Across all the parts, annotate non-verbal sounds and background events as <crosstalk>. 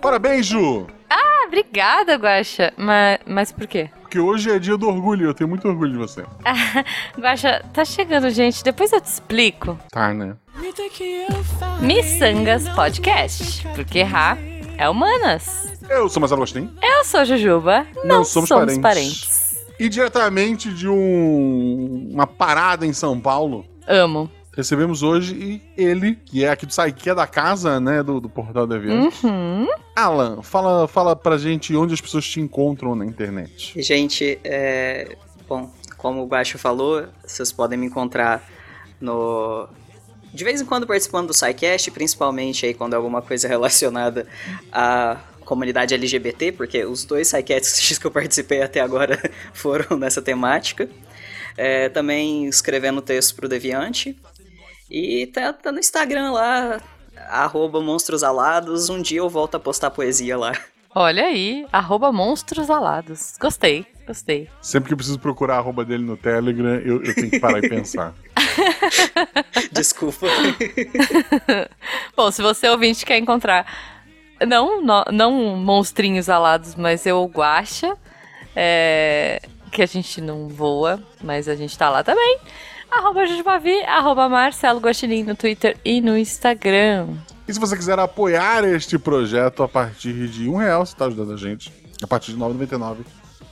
Parabéns, Ju! Ah, obrigada, Guaxa. Mas, mas por quê? Porque hoje é dia do orgulho, eu tenho muito orgulho de você. <laughs> Guaxa, tá chegando, gente. Depois eu te explico. Tá, né? Missangas Podcast. Porque Ra é humanas. Eu sou Marcelo Agostinho. Eu sou Jujuba. Não, Não somos somos, parentes. parentes. E diretamente de um, uma parada em São Paulo, Amo. Recebemos hoje e ele, que é aqui do SAI, que é da casa, né, do, do Portal do Aviante. Uhum. Alan, fala, fala pra gente onde as pessoas te encontram na internet. Gente, é... bom, como o Baixo falou, vocês podem me encontrar no. De vez em quando participando do SciCast, principalmente aí quando é alguma coisa relacionada à comunidade LGBT, porque os dois SciCasts <laughs> que eu participei até agora <laughs> foram nessa temática. É, também escrevendo texto pro Deviante. E tá, tá no Instagram lá, arroba monstros alados. Um dia eu volto a postar poesia lá. Olha aí, arroba monstros alados. Gostei, gostei. Sempre que eu preciso procurar a arroba dele no Telegram, eu, eu tenho que parar e <laughs> pensar. Desculpa. <laughs> Bom, se você ouvinte quer encontrar, não, não, não monstrinhos alados, mas eu guacha, é, que a gente não voa, mas a gente tá lá também. Arroba Jujubavi, arroba Marcelo Guaxinim no Twitter e no Instagram. E se você quiser apoiar este projeto a partir de um real, você está ajudando a gente. A partir de R$ 9,99.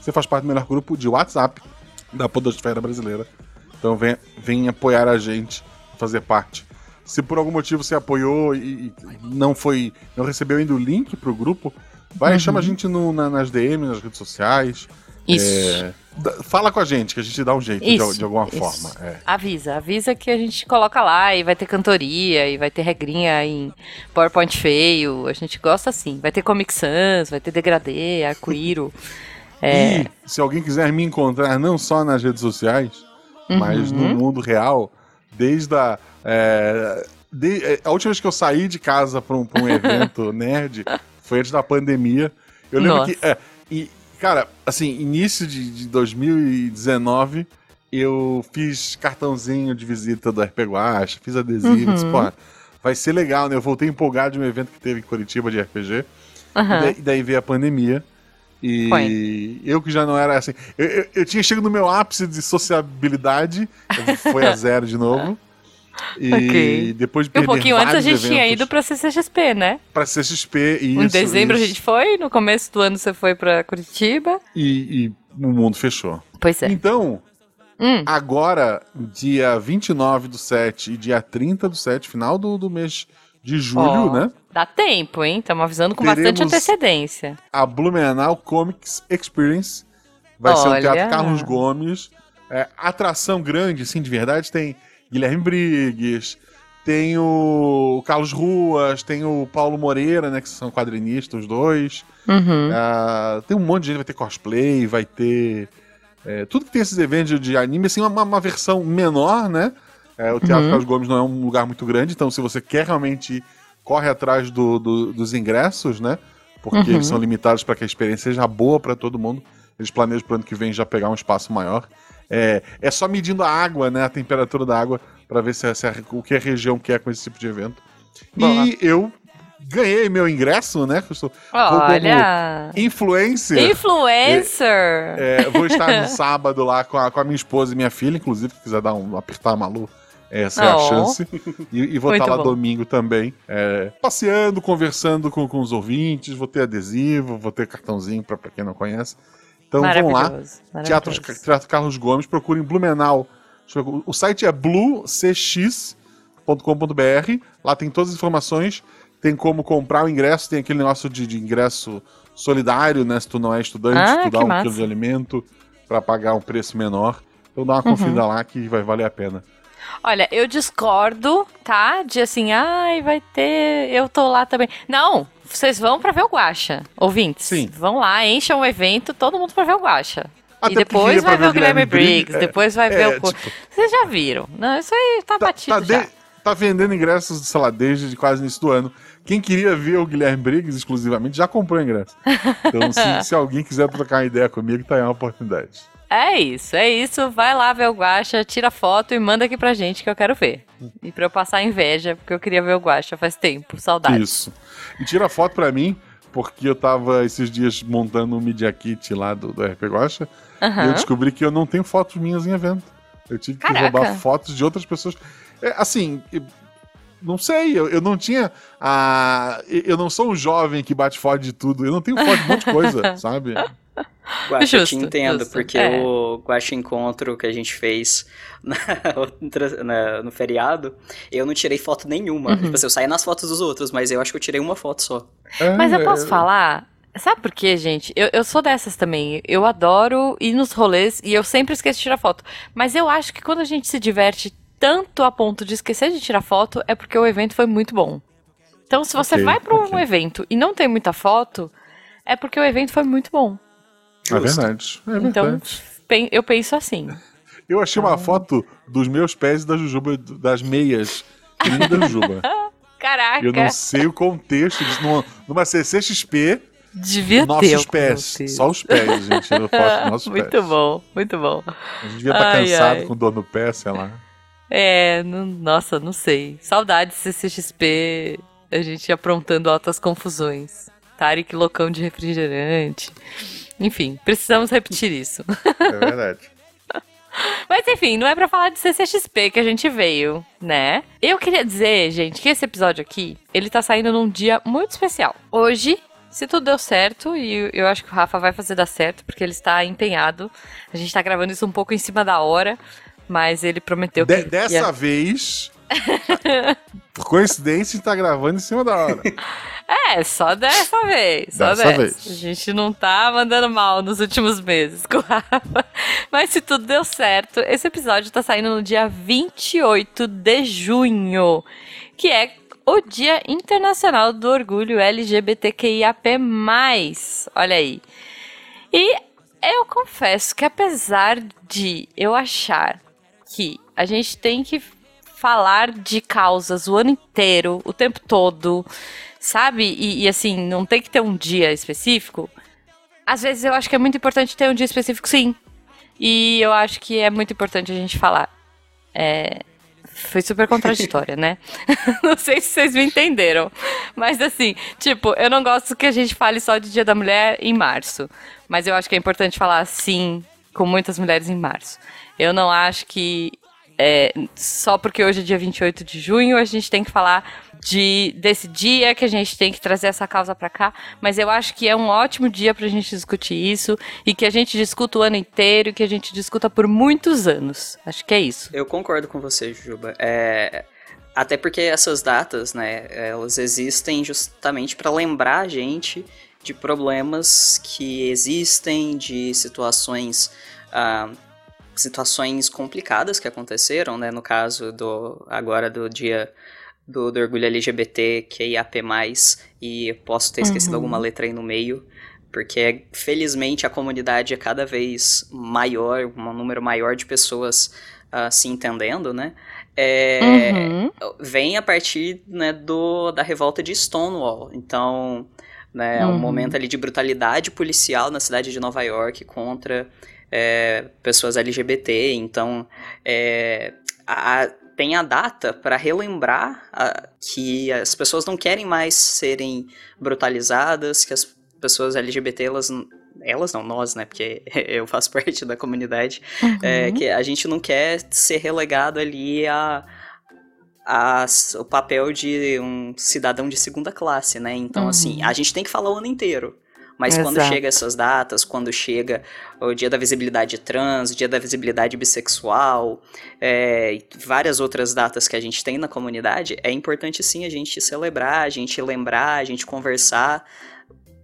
Você faz parte do melhor grupo de WhatsApp da Podosfera Brasileira. Então vem, vem apoiar a gente, fazer parte. Se por algum motivo você apoiou e, e não foi. não recebeu ainda o link pro grupo, vai Uhum. chama a gente no- na- nas DMs, nas redes sociais. Isso. É, fala com a gente, que a gente dá um jeito de, Isso, de alguma isso. forma. É. Avisa, avisa que a gente coloca lá e vai ter cantoria e vai ter regrinha em PowerPoint feio. A gente gosta assim. Vai ter Comic Sans, vai ter degradê, arco-íro. <laughs> É, E se alguém quiser me encontrar não só nas redes sociais, mas no Uhum. mundo real, desde a. é, de- é, a última vez que eu saí de casa para um, um <laughs> evento nerd foi antes da pandemia. Eu lembro Nossa. que. é, e, cara, assim, início de, de 2019, eu fiz cartãozinho de visita do RP Guacha, fiz adesivo, Uhum. pô, vai ser legal, né? Eu voltei empolgado de um evento que teve em Curitiba de RPG. aham. E daí, daí veio a pandemia. E Foi. eu que já não era assim. Eu, eu, eu tinha chegado no meu ápice de sociabilidade, foi a zero de novo. E Ok. depois de E perder um pouquinho antes a gente tinha eventos ido pra CCXP, né? pra CXP e em isso, dezembro a isso. gente foi, no começo do ano você foi pra Curitiba. E, e o mundo fechou. Pois é. Então, Hum, agora, dia 29 do 7 e dia 30 do 7, final do, do mês de julho, Ó. né? dá tempo, hein? Estamos avisando com Teremos- bastante antecedência. a Blumenau Comics Experience. Vai ser no Olha. Teatro Carlos Gomes. É, atração grande, assim, de verdade. Tem Guilherme Briggs, tem o Carlos Ruas, tem o Paulo Moreira, né? Que são quadrinistas, os dois. Uhum. Ah, tem um monte de gente, vai ter cosplay, vai ter. é, tudo que tem esses eventos de anime, assim, uma, uma versão menor, né? É, o Teatro Uhum. Carlos Gomes não é um lugar muito grande, então se você quer realmente ir, corre atrás do- do- dos ingressos, né? Porque Uhum. eles são limitados para que a experiência seja boa para todo mundo. Eles planejam pro ano que vem já pegar um espaço maior. É, é só medindo a água, né? A temperatura da água, para ver se, se a- o que a região quer com esse tipo de evento. E eu ganhei meu ingresso, né? Eu sou Olha! influencer. Influencer! É, vou estar no sábado lá com a, com a minha esposa e minha filha, inclusive, se quiser dar um, apertar a Malu, essa é a Oh. chance. E, e vou Muito estar lá bom. domingo também, é, passeando, conversando com, com os ouvintes, vou ter adesivo, vou ter cartãozinho pra quem não conhece. Então vão lá. Teatro. Teatro Carlos Gomes, procurem Blumenau. O site é bluecx.com.br, lá tem todas as informações, tem como comprar o ingresso, tem aquele negócio de, de ingresso solidário, né? Se tu não é estudante, Ah, tu dá um massa. quilo de alimento para pagar um preço menor. Então dá uma conferida lá que vai valer a pena. Olha, eu discordo, tá? De assim, ai, vai ter, eu tô lá também. Não, vocês vão pra ver o Guaxa, ouvintes. Sim. Vão lá, enchem o evento, todo mundo pra ver o Guaxa. Até e depois vai ver o Guilherme Briggs, Briggs, é, depois vai ver é, o... co- tipo- Vocês já viram. Não, isso aí tá, Tá, batido tá, já. de- tá vendendo ingressos, sei lá, desde quase início do ano. Quem queria ver o Guilherme Briggs exclusivamente já comprou ingresso. <laughs> Então, se, se alguém quiser trocar uma ideia comigo, tá aí uma oportunidade. É isso, é isso. Vai lá ver o Guacha, tira foto e manda aqui pra gente que eu quero ver. E pra eu passar inveja, porque eu queria ver o Guacha faz tempo. Saudade. Isso. E tira foto pra mim, porque eu tava esses dias montando um Media Kit lá do, do RP Guacha. Aham. E eu descobri que eu não tenho fotos minhas em evento. Eu tive que Caraca. roubar fotos de outras pessoas. É, assim, não sei, eu, eu não tinha a. Eu não sou um jovem que bate foto de tudo. Eu não tenho foto de um monte de coisa, <laughs> sabe? <laughs> Guaxa, eu te entendo, justo. porque É. o Guaxa Encontro que a gente fez <laughs> na outra- na- no feriado, eu não tirei foto nenhuma. Uhum. Tipo assim, eu saí nas fotos dos outros, mas eu acho que eu tirei uma foto só. É, Mas eu posso é, falar? Sabe por quê, gente? Eu, eu sou dessas também. Eu adoro ir nos rolês e eu sempre esqueço de tirar foto. Mas eu acho que quando a gente se diverte tanto a ponto de esquecer de tirar foto, é porque o evento foi muito bom. Então, se você Ok, vai para um ok. evento e não tem muita foto, é porque o evento foi muito bom. É verdade. É verdade. Então, pen- eu penso assim. Eu achei uma foto dos meus pés e da Jujuba, das meias. Linda da Jujuba. <laughs> Caraca, Eu não sei o contexto disso. Numa, numa CCXP, devia ter. nossos pés. Só os pés, gente. Foto <laughs> nossos muito pés. bom, muito bom. A gente devia estar Ai, cansado ai. com dor no pé, sei lá. É, não- nossa, não sei. Saudades CCXP, a gente aprontando altas confusões. Tarek loucão de refrigerante. Enfim, precisamos repetir isso. É verdade. <laughs> Mas enfim, não é pra falar de CCXP que a gente veio, né? Eu queria dizer, gente, que esse episódio aqui, ele tá saindo num dia muito especial. Hoje, se tudo deu certo, e eu acho que o Rafa vai fazer dar certo, porque ele está empenhado. A gente tá gravando isso um pouco em cima da hora, mas ele prometeu De- que dessa ia... vez, <laughs> por coincidência, a gente tá gravando em cima da hora. <laughs> É, só dessa vez. Só Dessa dessa. vez. A gente não tá mandando mal nos últimos meses com o Rafa. Mas se tudo deu certo, esse episódio tá saindo no dia 28 de junho, que é o Dia Internacional do Orgulho LGBTQIAP+. Olha aí. E eu confesso que apesar de eu achar que a gente tem que falar de causas o ano inteiro, o tempo todo, sabe? E, e, assim, não tem que ter um dia específico. Às vezes eu acho que é muito importante ter um dia específico, sim. E eu acho que é muito importante a gente falar. É, Foi super contraditória, né? <laughs> não sei se vocês me entenderam. Mas assim, tipo, eu não gosto que a gente fale só de Dia da Mulher em março. Mas eu acho que é importante falar sim com muitas mulheres em março. Eu não acho que é, só porque hoje é dia 28 de junho a gente tem que falar de, desse dia que a gente tem que trazer essa causa pra cá, mas eu acho que é um ótimo dia pra gente discutir isso e que a gente discuta o ano inteiro que a gente discuta por muitos anos. Acho que é isso. Eu concordo com você, Juba. É, Até porque essas datas, né, elas existem justamente para lembrar a gente de problemas que existem, de situações, ah, situações complicadas que aconteceram, né, no caso do agora do dia do, do orgulho LGBT, QIAP+, e eu posso ter esquecido Uhum. alguma letra aí no meio, porque felizmente a comunidade é cada vez maior, um número maior de pessoas ah, se entendendo, né? É, Uhum. Vem a partir né, do, da revolta de Stonewall. Então, né, é um Uhum. momento ali de brutalidade policial na cidade de Nova York contra é, pessoas LGBT. Então, é, a- tem a data para relembrar a- que as pessoas não querem mais serem brutalizadas, que as pessoas LGBT, elas, elas não, nós, né, porque <laughs> eu faço parte da comunidade, é, Uhum. que a gente não quer ser relegado ali a, o papel de um cidadão de segunda classe, né? Então, Uhum. assim, a gente tem que falar o ano inteiro. Mas quando Exato. chega essas datas, quando chega o dia da visibilidade trans, o dia da visibilidade bissexual, é, e várias outras datas que a gente tem na comunidade, é importante sim a gente celebrar, a gente lembrar, a gente conversar,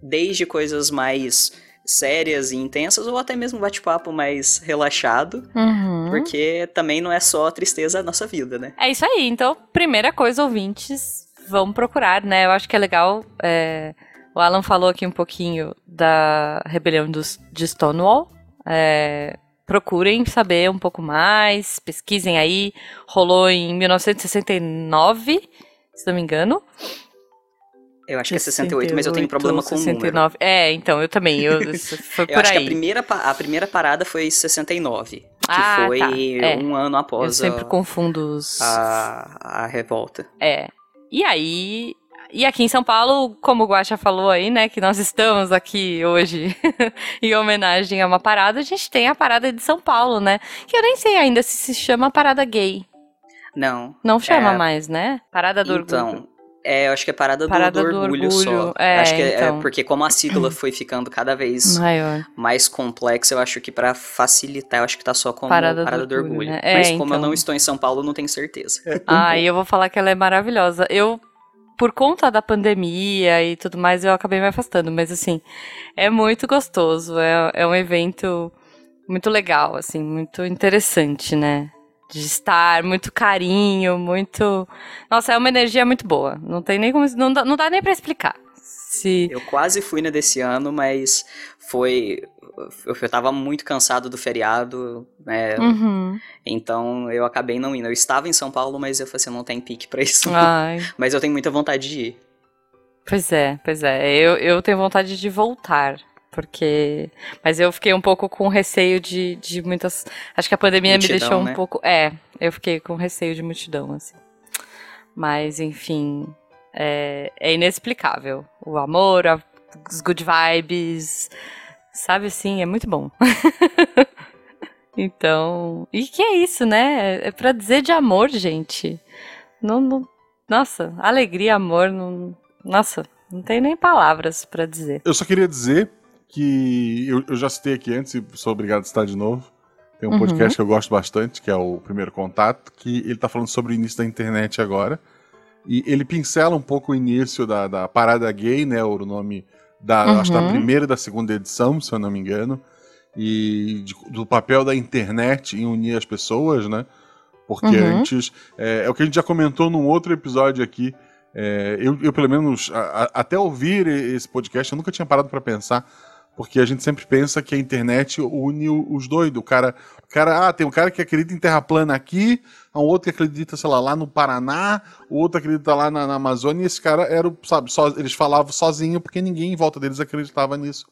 desde coisas mais sérias e intensas, ou até mesmo bate-papo mais relaxado, Uhum. porque também não é só tristeza a nossa vida, né? É isso aí. Então, primeira coisa, ouvintes, vão procurar, né? Eu acho que é legal. é, O Alan falou aqui um pouquinho da rebelião dos, de Stonewall. É, Procurem saber um pouco mais, pesquisem aí. Rolou em 1969, se não me engano. Eu acho que é 68, mas eu tenho problema com 69. o número. É, então, eu também. Eu, <laughs> foi por eu acho aí. que a primeira, a primeira parada foi 69. Que ah, foi tá. é. um ano após eu sempre a, confundo os... a, a revolta. É. E aí, e aqui em São Paulo, como o Guaxa falou aí, né, que nós estamos aqui hoje <laughs> em homenagem a uma parada, a gente tem a parada de São Paulo, né? Que eu nem sei ainda se se chama parada gay. Não. Não chama é... mais, né? Parada do então, orgulho. É, eu acho que é parada, parada do, do, orgulho, do, orgulho só. É, acho que é, então. é, porque como a sigla foi ficando cada vez Maior. mais complexa, eu acho que para facilitar, eu acho que tá só como parada, parada do, orgulho. Né? É, Mas como então. eu não estou em São Paulo, não tenho certeza. <laughs> ah, e eu vou falar que ela é maravilhosa. Eu por conta da pandemia e tudo mais, eu acabei me afastando. Mas, assim, é muito gostoso. É, é um evento muito legal, assim, muito interessante, né? De estar, muito carinho, muito. Nossa, é uma energia muito boa. Não tem nem como. Não dá, não dá nem para explicar. Se... Eu quase fui na desse ano, mas foi eu, eu tava muito cansado do feriado, né? Uhum. Então eu acabei não indo. Eu estava em São Paulo, mas eu falei assim, não tem pique pra isso. <laughs> mas eu tenho muita vontade de ir. Pois é, pois é. Eu, eu tenho vontade de voltar. Porque. Mas eu fiquei um pouco com receio de, de muitas. Acho que a pandemia multidão, me deixou um né? pouco. É, eu fiquei com receio de multidão, assim. Mas, enfim. É, é inexplicável. O amor, os good vibes Sabe assim, é muito bom. <laughs> então, e que é isso, né? É para dizer de amor, gente. Não, não, nossa, alegria, amor, não, nossa, não tem nem palavras para dizer. Eu só queria dizer que eu, eu, já citei aqui antes e sou obrigado a estar de novo. Tem um uhum. podcast que eu gosto bastante, que é o Primeiro Contato, que ele tá falando sobre o início da internet agora. E ele pincela um pouco o início da, da parada gay, né? O nome da, uhum. acho da primeira e da segunda edição, se eu não me engano, e de, do papel da internet em unir as pessoas, né? Porque uhum. antes, é, é, o que a gente já comentou num outro episódio aqui, é, eu, eu, pelo menos, a, a, até ouvir esse podcast, eu nunca tinha parado para pensar porque a gente sempre pensa que a internet une os doidos. O cara, o cara, ah, tem um cara que acredita em terra plana aqui, um outro que acredita, sei lá, lá no Paraná, o outro acredita lá na, na Amazônia, e esse cara era, sabe, só, eles falavam sozinho porque ninguém em volta deles acreditava nisso.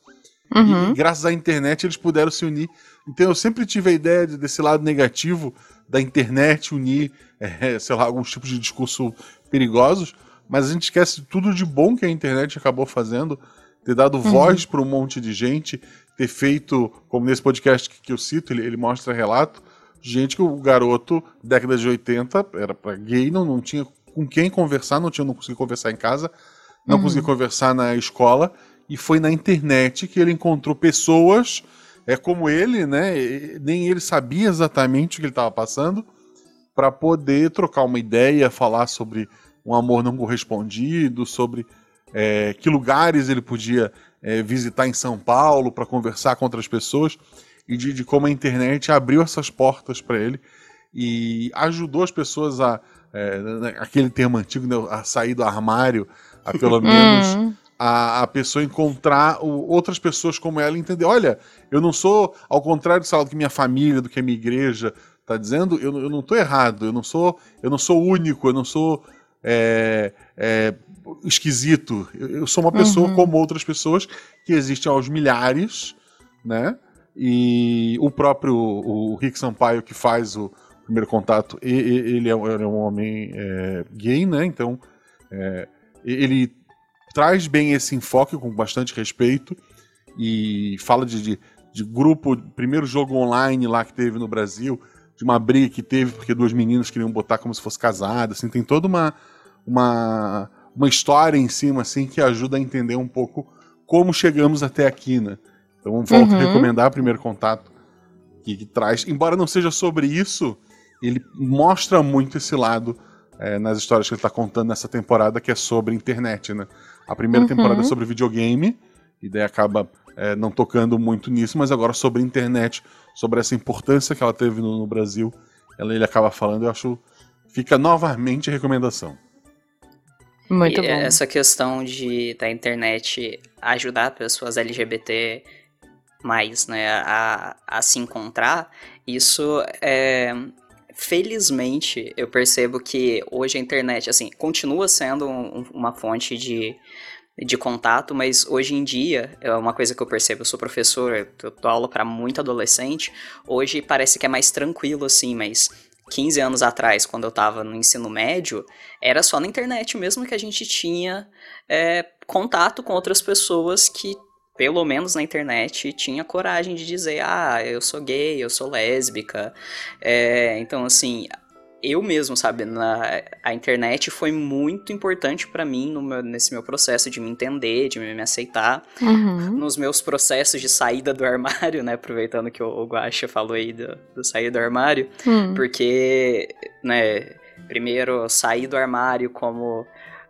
Uhum. E, graças à internet eles puderam se unir. Então eu sempre tive a ideia de, desse lado negativo da internet unir, <laughs> é, sei lá, alguns tipos de discurso perigosos, mas a gente esquece tudo de bom que a internet acabou fazendo ter dado uhum. voz para um monte de gente, ter feito, como nesse podcast que, que eu cito, ele, ele, mostra relato, gente que o garoto, década de 80, era para gay, não, não tinha com quem conversar, não tinha, não conseguia conversar em casa, não uhum. conseguia conversar na escola, e foi na internet que ele encontrou pessoas é como ele, né? Nem ele sabia exatamente o que ele estava passando, para poder trocar uma ideia, falar sobre um amor não correspondido, sobre é, que lugares ele podia é, visitar em São Paulo para conversar com outras pessoas e de, de, como a internet abriu essas portas para ele e ajudou as pessoas a é, né, aquele termo antigo né, a sair do armário a pelo <laughs> menos uhum. a, a pessoa encontrar o, outras pessoas como ela e entender olha eu não sou ao contrário do que minha família do que a minha igreja está dizendo eu, eu não estou errado eu não sou eu não sou único eu não sou é, é, esquisito. Eu, sou uma pessoa uhum. como outras pessoas que existem aos milhares, né? E o próprio o Rick Sampaio que faz o primeiro contato, ele é, ele é um homem é, gay, né? Então é, ele traz bem esse enfoque com bastante respeito e fala de, de, de grupo, primeiro jogo online lá que teve no Brasil, de uma briga que teve porque duas meninas queriam botar como se fosse casada, assim, tem toda uma uma uma história em cima assim que ajuda a entender um pouco como chegamos até aqui, né? Então volto uhum. a recomendar o primeiro contato que, que, traz, embora não seja sobre isso, ele mostra muito esse lado é, nas histórias que ele está contando nessa temporada que é sobre internet, né? A primeira uhum. temporada é sobre videogame e daí acaba é, não tocando muito nisso, mas agora sobre internet, sobre essa importância que ela teve no, no Brasil, ela, ele acaba falando. Eu acho fica novamente a recomendação. Muito e bom. Essa questão de da internet ajudar pessoas LGBT mais, né, a, a se encontrar, isso é, felizmente, eu percebo que hoje a internet, assim, continua sendo um, uma fonte de, de contato, mas hoje em dia, é uma coisa que eu percebo, eu sou professor, eu dou aula para muito adolescente, hoje parece que é mais tranquilo, assim, mas 15 anos atrás, quando eu tava no ensino médio, era só na internet mesmo que a gente tinha é, contato com outras pessoas que pelo menos na internet, tinha coragem de dizer: ah, eu sou gay, eu sou lésbica. É, então, assim, eu mesmo, sabe, na, a internet foi muito importante para mim no meu, nesse meu processo de me entender, de me, me aceitar, uhum. nos meus processos de saída do armário, <laughs> né, aproveitando que o, o Guaxa falou aí do, do sair do armário, uhum. porque, né, primeiro sair do armário como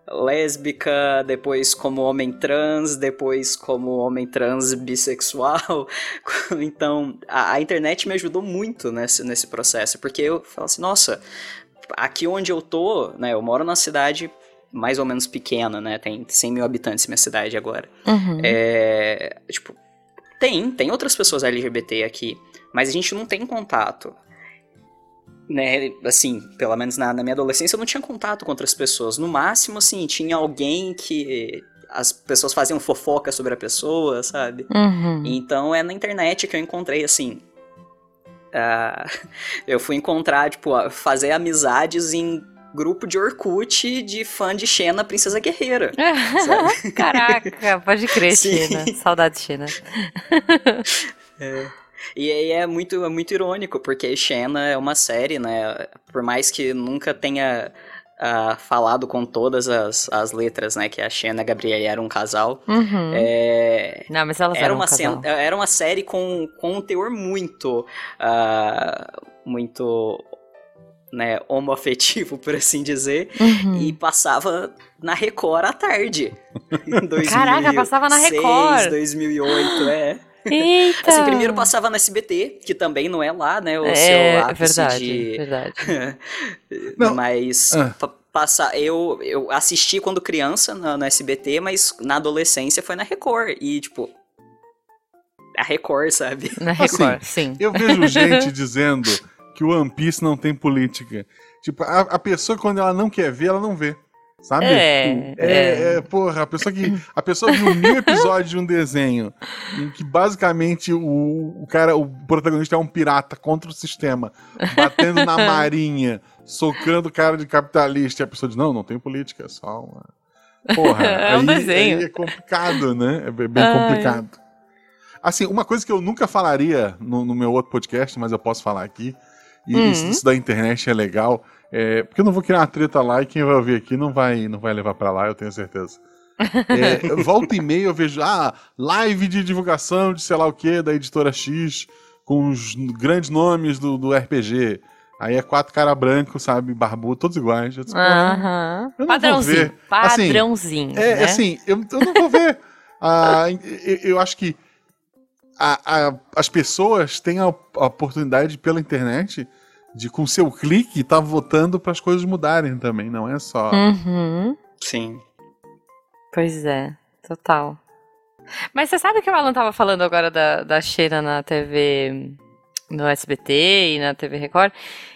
lésbica, depois como homem trans, depois como homem trans bissexual. <laughs> então, a, a, internet me ajudou muito nesse, nesse processo, porque eu falo assim, nossa, aqui onde eu tô, né, eu moro numa cidade mais ou menos pequena, né, tem 100 mil habitantes minha cidade agora. Uhum. É, tipo, tem, tem outras pessoas LGBT aqui, mas a gente não tem contato né, assim, pelo menos na, na, minha adolescência, eu não tinha contato com outras pessoas. No máximo, assim, tinha alguém que as pessoas faziam fofoca sobre a pessoa, sabe? Uhum. Então é na internet que eu encontrei, assim. Uh, <laughs> eu fui encontrar, tipo, fazer amizades em grupo de Orkut de fã de Xena Princesa Guerreira. <laughs> Caraca, pode crer, <laughs> Xena. Saudade de Xena. é. E aí é muito, é muito irônico, porque Xena é uma série, né? Por mais que nunca tenha uh, falado com todas as, as letras, né? Que a Xena e a Gabriela eram um casal. Uhum. É... Não, mas elas era eram uma um casal. Era uma série com, com um teor muito... Uh, muito né, homoafetivo, <laughs> por assim dizer, uhum. e passava na Record à tarde. <laughs> Caraca, passava na Record! 2008, é. Eita! Assim, primeiro passava no SBT, que também não é lá, né? O é, seu ápice verdade, de... verdade. <laughs> mas ah. passar, eu, eu assisti quando criança no, no, SBT, mas na adolescência foi na Record. E, tipo, a Record, sabe? Na Record, assim, sim. Eu vejo <laughs> gente dizendo que o One Piece não tem política. Tipo, a, a pessoa, quando ela não quer ver, ela não vê. Sabe? É, é, é, é, porra, a pessoa que. A pessoa viu mil episódios de um desenho em que basicamente o, o cara, o protagonista é um pirata contra o sistema, batendo na <laughs> marinha, socando cara de capitalista, e a pessoa diz, não, não tem política, é só uma. Porra, <laughs> é um aí, desenho. Aí é complicado, né? É bem Ai. complicado. Assim, uma coisa que eu nunca falaria no, no, meu outro podcast, mas eu posso falar aqui, e uhum. isso, isso da internet é legal é, porque eu não vou criar uma treta lá e quem vai ouvir aqui não vai, não vai levar para lá, eu tenho certeza. É, <laughs> volta e meia eu vejo, ah, live de divulgação de sei lá o que, da editora X, com os grandes nomes do, do RPG. Aí é quatro cara branco, sabe, barbudo, todos iguais. Eu, disse, uhum. eu Padrãozinho. Assim, Padrãozinho. É, né? assim, eu, eu não vou ver. <laughs> ah, eu, eu, acho que a, a, as pessoas têm a, a oportunidade pela internet de com seu clique tá votando para as coisas mudarem também, não é só. Uhum. Sim. Pois é, total. Mas você sabe que o Alan tava falando agora da, da Sheila na TV, no SBT e na TV Record?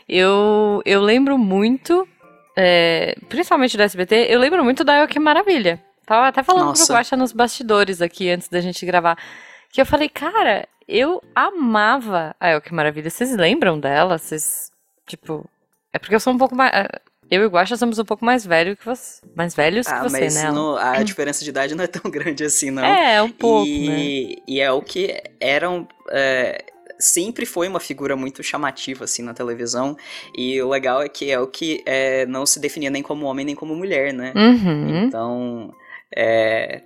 Eu, eu lembro muito, é, principalmente do SBT, eu lembro muito da Eu Que Maravilha. Tava até falando Nossa. pro Guaxa nos bastidores aqui antes da gente gravar. Que eu falei, cara, eu amava a El Que Maravilha. Vocês lembram dela? Vocês, tipo... É porque eu sou um pouco mais... É, eu e o Guaxa somos um pouco mais velhos que você. Mais velhos ah, que você, mas né? No, a <clears throat> diferença de idade não é tão grande assim, não. É, um pouco, e, né? E é o que eram... É, sempre foi uma figura muito chamativa, assim, na televisão. E o legal é que é o que é, não se definia nem como homem nem como mulher, né? Uhum. Então... É,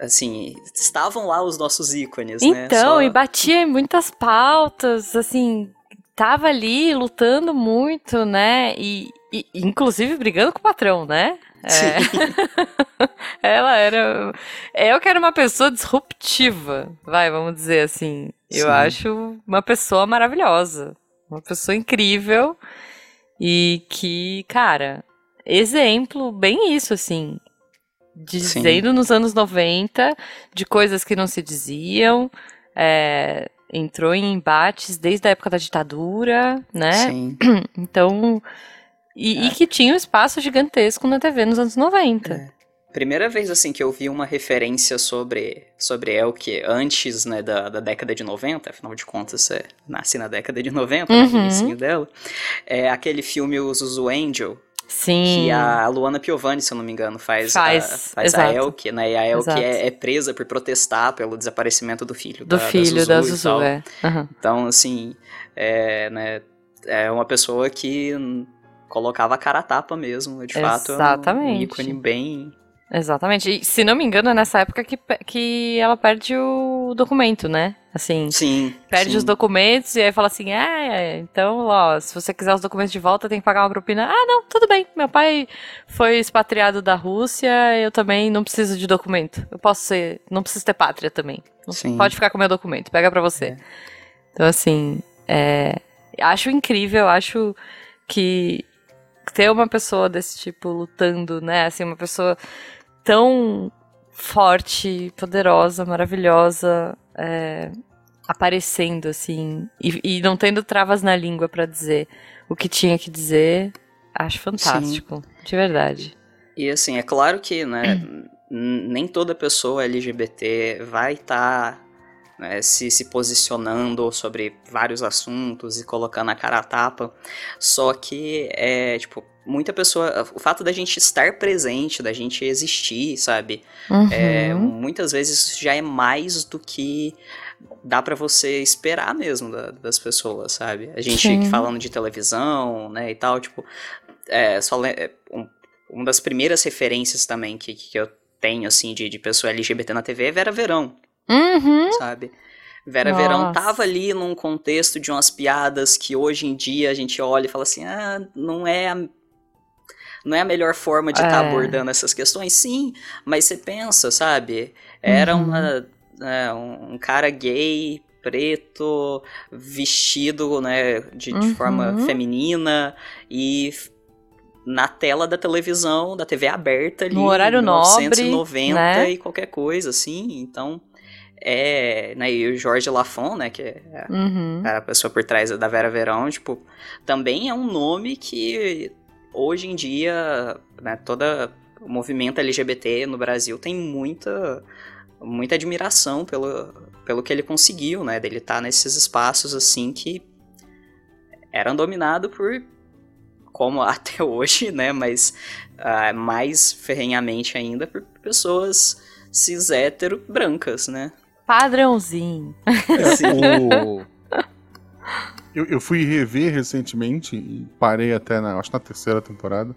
assim, estavam lá os nossos ícones, então, né? Então, Só... e batia em muitas pautas, assim, tava ali lutando muito, né? E, e inclusive brigando com o patrão, né? É. <laughs> Ela era. Eu quero uma pessoa disruptiva, vai, vamos dizer assim. Eu Sim. acho uma pessoa maravilhosa. Uma pessoa incrível. E que, cara, exemplo, bem isso, assim dizendo Sim. nos anos 90 de coisas que não se diziam, é, entrou em embates desde a época da ditadura, né? Sim. <clears throat> Então. E, É. e que tinha um espaço gigantesco na TV nos anos 90. É. Primeira vez assim que eu vi uma referência sobre sobre Elke antes, né, da, da década de 90, afinal de contas, você nasce na década de 90, né, Uhum. no início dela. É aquele filme Os Angel, Sim. que a Luana Piovani, se eu não me engano, faz, Faz, a, faz a. Elke, né? E a Elke é, é presa por protestar pelo desaparecimento do filho Do da, filho da da Zuzu, e Zuzu, tal. é. Aham. Então, assim, é, né, é uma pessoa que colocava a cara a tapa mesmo, de fato. é um- Exatamente. ícone bem... Exatamente. E se não me engano, é nessa época que, que ela perde o documento, né? Assim. Sim. Perde sim. os documentos e aí fala assim: é, então, ó, se você quiser os documentos de volta, tem que pagar uma propina. Ah, não, tudo bem. Meu pai foi expatriado da Rússia, eu também não preciso de documento. Eu posso ser. Não preciso ter pátria também. Sim. Pode ficar com o meu documento, pega pra você. É. Então, assim, é, acho incrível, acho que ter uma pessoa desse tipo lutando, né? Assim, uma pessoa tão forte, poderosa, maravilhosa, é, aparecendo, assim, e, e não tendo travas na língua pra dizer o que tinha que dizer, acho fantástico, de verdade. E assim, é claro que, né, <clears throat> nem toda pessoa LGBT vai estar se, se posicionando sobre vários assuntos e colocando a cara a tapa. Só que é, tipo, muita pessoa. O fato da gente estar presente, da gente existir, sabe? É, Uhum. muitas vezes isso já é mais do que dá pra você esperar mesmo da- das pessoas, sabe? A gente Sim. falando de televisão, né, e tal, tipo, é, só é, um, uma das primeiras referências também que, que eu tenho, assim, de, de pessoa LGBT na TV é Vera Verão, Uhum. sabe? Vera Verão Nossa. tava ali num contexto de umas piadas que hoje em dia a gente olha e fala assim, ah, não é a, não é a melhor forma de estar É. abordando essas questões, sim, mas você pensa, sabe? Era Uhum. uma, é, um um cara gay, preto, vestido, né, de, de Uhum. forma feminina e na tela da televisão, da TV aberta ali, No horário em nobre, 1990 né? e qualquer coisa assim, então é, né, e o Jorge Lafon, né, que é Uhum. a pessoa por trás da Vera Verão, tipo, também é um nome que hoje em dia, né, toda o movimento LGBT no Brasil tem muita muita admiração pelo, pelo que ele conseguiu, né, dele estar nesses espaços assim que eram dominados por como <laughs> até hoje, né, mas ah, mais ferrenhamente ainda por pessoas cis hétero brancas, né? Padrãozinho. Sim. O- <laughs> Eu, eu fui rever recentemente e parei até na, acho na terceira temporada.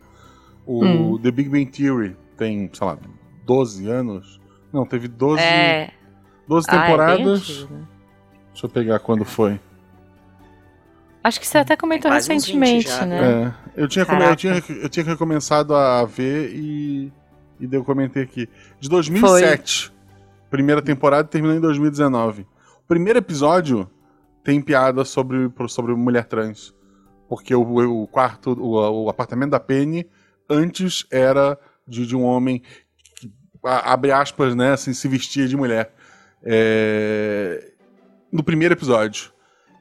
O Hum. The Big Bang Theory tem, sei lá, 12 anos. Não, teve 12, É. 12 Ah, é temporadas. né? Deixa eu pegar quando foi. Acho que você até comentou quase uns 20 recentemente, já, né? É, eu, tinha come- eu, tinha, eu tinha recomeçado a ver e, e eu comentei aqui. De 2007, primeira temporada terminou em 2019. O primeiro episódio tem piada sobre, sobre mulher trans. Porque o, o quarto, o, o apartamento da Penny antes era de, de um homem abre aspas, né, assim, se vestia de mulher. É, no primeiro episódio.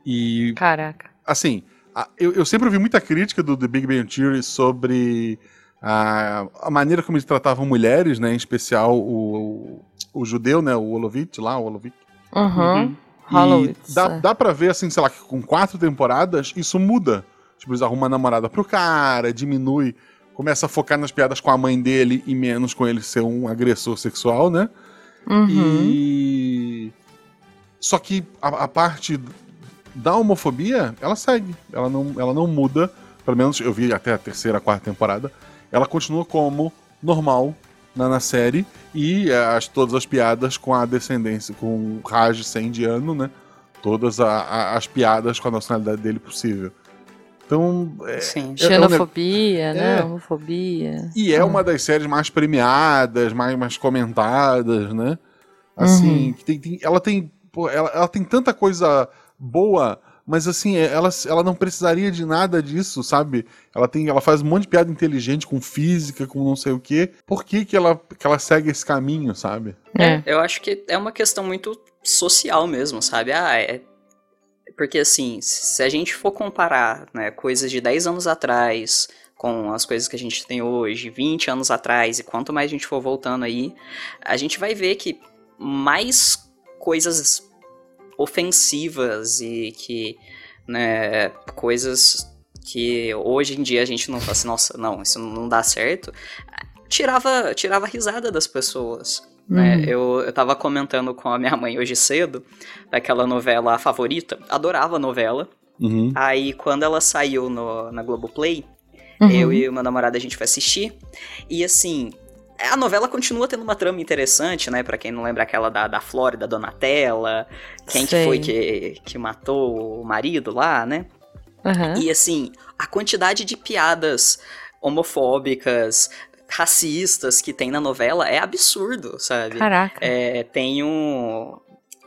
E Caraca. assim, a- eu, eu sempre ouvi muita crítica do The Big Bang Theory sobre a, a maneira como eles tratavam mulheres, né? Em especial o, o, o judeu, né? O Olovitch lá, o Olovitch. Uhum. E Hollowitz, dá, é. dá pra ver, assim, sei lá, que com quatro temporadas isso muda. Tipo, eles arrumam uma namorada pro cara, diminui, começa a focar nas piadas com a mãe dele e menos com ele ser um agressor sexual, né? Uhum. E. Só que a, a parte da homofobia, ela segue. Ela não, ela não muda. Pelo menos eu vi até a terceira, quarta temporada. Ela continua como normal na, na série. E eh, as, todas as piadas com a descendência, com o Raj ser indiano, né? Todas a- a- as piadas com a nacionalidade dele possível. Então. é- Sim. é neg- Xenofobia, né? É. Homofobia. e é uma das séries mais premiadas, mais, mais comentadas, né? Assim, que tem, tem- ela tem. pô, ela, ela tem tanta coisa boa, mas assim, é- ela, ela não precisaria de nada disso, sabe? Ela tem. Ela faz um monte de piada inteligente com física, com não sei o quê. Por que, que, ela, que ela segue esse caminho, sabe? É. Eu acho que é uma questão muito social mesmo, sabe? Ah, é, porque assim, se a gente for comparar né, coisas de 10 anos atrás com as coisas que a gente tem hoje, 20 anos atrás, e quanto mais a gente for voltando aí, a gente vai ver que mais coisas ofensivas e que, né, coisas que hoje em dia a gente não fala assim, nossa, não, isso não dá certo, tirava, tirava risada das pessoas. Né? Uhum. Eu, eu tava comentando com a minha mãe hoje cedo, daquela novela favorita, adorava a novela. Uhum. Aí quando ela saiu no, na Globoplay, uhum. eu e o meu namorado a gente foi assistir. E assim, a novela continua tendo uma trama interessante, né? Pra quem não lembra aquela da, da Flórida, Donatella, quem que foi que, que matou o marido lá, né? Uhum. E assim, a quantidade de piadas homofóbicas, racistas que tem na novela é absurdo, sabe? Caraca. É, tem um.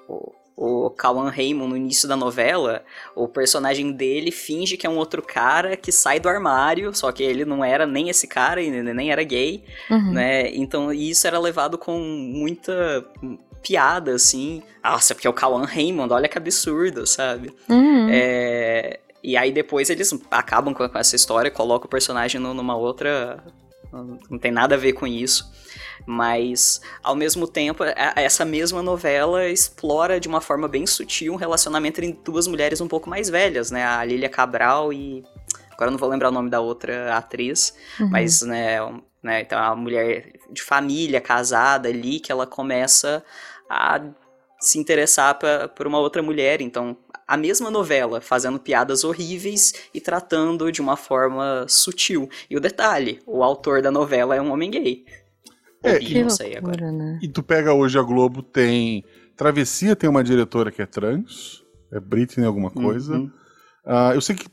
O, o Kawan Raymond, no início da novela, o personagem dele finge que é um outro cara que sai do armário, só que ele não era nem esse cara, e nem era gay, uhum. né? Então isso era levado com muita piada, assim. Nossa, porque é o Kawan Raymond, olha que absurdo, sabe? Uhum. É, e aí depois eles acabam com essa história, colocam o personagem numa outra não tem nada a ver com isso. Mas, ao mesmo tempo, essa mesma novela explora de uma forma bem sutil um relacionamento entre duas mulheres um pouco mais velhas, né? A Lilia Cabral e. Agora eu não vou lembrar o nome da outra atriz, uhum. mas, né, né, então a mulher de família, casada ali, que ela começa a se interessar pra, por uma outra mulher. Então, a mesma novela, fazendo piadas horríveis e tratando de uma forma sutil. E o detalhe, o autor da novela é um homem gay. É, e, não sei agora. Né? e tu pega hoje a Globo, tem. Travessia tem uma diretora que é trans, é Britney alguma coisa. Uhum. Uh, eu sei que